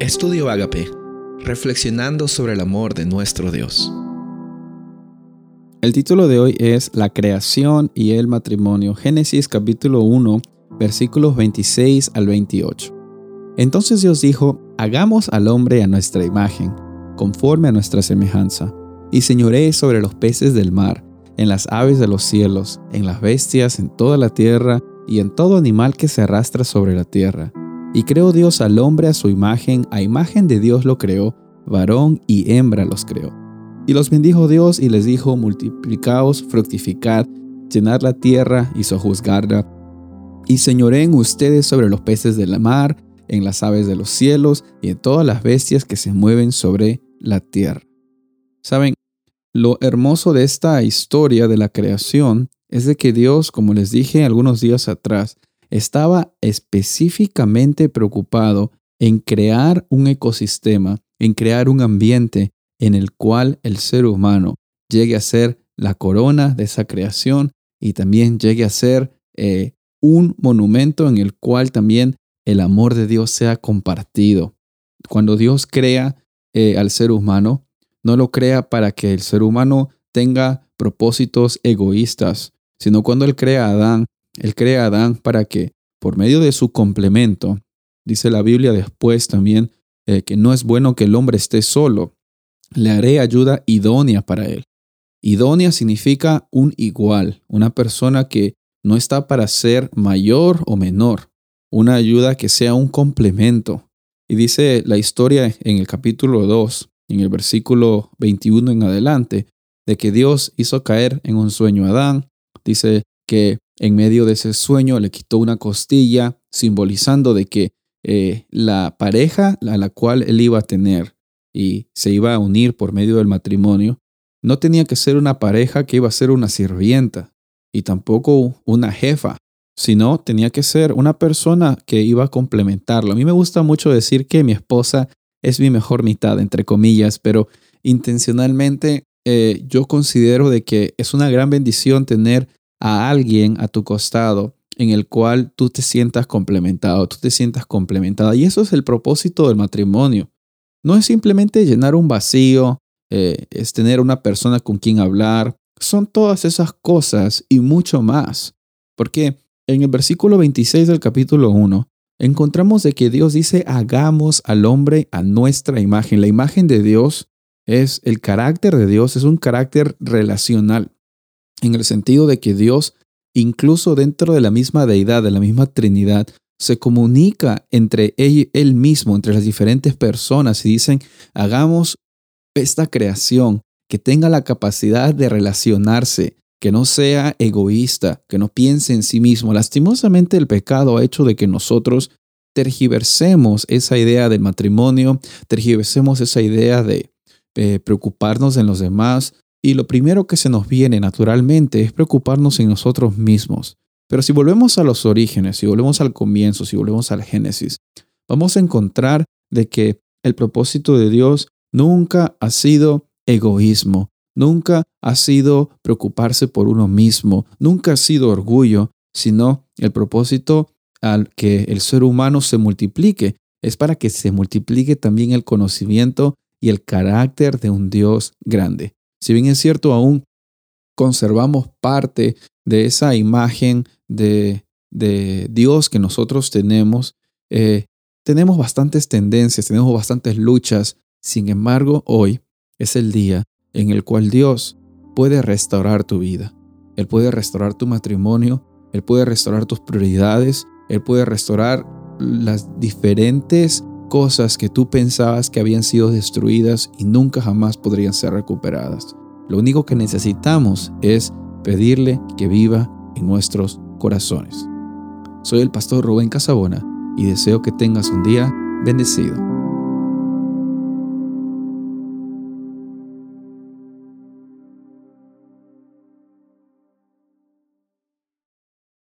Estudio Agape, reflexionando sobre el amor de nuestro Dios. El título de hoy es La creación y el matrimonio, Génesis capítulo 1, versículos 26 al 28. Entonces Dios dijo, hagamos al hombre a nuestra imagen, conforme a nuestra semejanza, y señoree sobre los peces del mar, en las aves de los cielos, en las bestias, en toda la tierra, y en todo animal que se arrastra sobre la tierra. Y creó Dios al hombre a su imagen, a imagen de Dios lo creó, varón y hembra los creó. Y los bendijo Dios y les dijo, multiplicaos, fructificad, llenad la tierra y sojuzgarla, y señoreen ustedes sobre los peces de la mar, en las aves de los cielos y en todas las bestias que se mueven sobre la tierra. Saben, lo hermoso de esta historia de la creación es de que Dios, como les dije algunos días atrás, estaba específicamente preocupado en crear un ecosistema, en crear un ambiente en el cual el ser humano llegue a ser la corona de esa creación y también llegue a ser eh, un monumento en el cual también el amor de Dios sea compartido. Cuando Dios crea eh, al ser humano, no lo crea para que el ser humano tenga propósitos egoístas, sino cuando Él crea a Adán, Él crea a Adán para que por medio de su complemento, dice la Biblia después también, eh, que no es bueno que el hombre esté solo, le haré ayuda idónea para él. Idónea significa un igual, una persona que no está para ser mayor o menor, una ayuda que sea un complemento. Y dice la historia en el capítulo 2, en el versículo 21 en adelante, de que Dios hizo caer en un sueño a Adán, Dice que en medio de ese sueño le quitó una costilla, simbolizando de que eh, la pareja a la cual él iba a tener y se iba a unir por medio del matrimonio, no tenía que ser una pareja que iba a ser una sirvienta y tampoco una jefa, sino tenía que ser una persona que iba a complementarlo. A mí me gusta mucho decir que mi esposa es mi mejor mitad, entre comillas, pero intencionalmente eh, yo considero de que es una gran bendición tener a alguien a tu costado en el cual tú te sientas complementado, tú te sientas complementada. Y eso es el propósito del matrimonio. No es simplemente llenar un vacío, eh, es tener una persona con quien hablar. Son todas esas cosas y mucho más. Porque en el versículo 26 del capítulo 1 encontramos de que Dios dice, hagamos al hombre a nuestra imagen. La imagen de Dios es el carácter de Dios, es un carácter relacional, en el sentido de que Dios, incluso dentro de la misma deidad, de la misma Trinidad, se comunica entre él, él mismo, entre las diferentes personas y dicen, hagamos esta creación que tenga la capacidad de relacionarse, que no sea egoísta, que no piense en sí mismo. Lastimosamente el pecado ha hecho de que nosotros tergiversemos esa idea del matrimonio, tergiversemos esa idea de eh, preocuparnos en los demás y lo primero que se nos viene naturalmente es preocuparnos en nosotros mismos. Pero si volvemos a los orígenes, si volvemos al comienzo, si volvemos al Génesis, vamos a encontrar de que el propósito de Dios nunca ha sido egoísmo, nunca ha sido preocuparse por uno mismo, nunca ha sido orgullo, sino el propósito al que el ser humano se multiplique es para que se multiplique también el conocimiento y el carácter de un Dios grande. Si bien es cierto, aún conservamos parte de esa imagen de, Dios que nosotros tenemos, eh, tenemos bastantes tendencias, tenemos bastantes luchas. Sin embargo, hoy es el día en el cual Dios puede restaurar tu vida. Él puede restaurar tu matrimonio, Él puede restaurar tus prioridades, Él puede restaurar las diferentes cosas que tú pensabas que habían sido destruidas y nunca jamás podrían ser recuperadas. Lo único que necesitamos es pedirle que viva en nuestros corazones. Soy el pastor Rubén Casabona y deseo que tengas un día bendecido.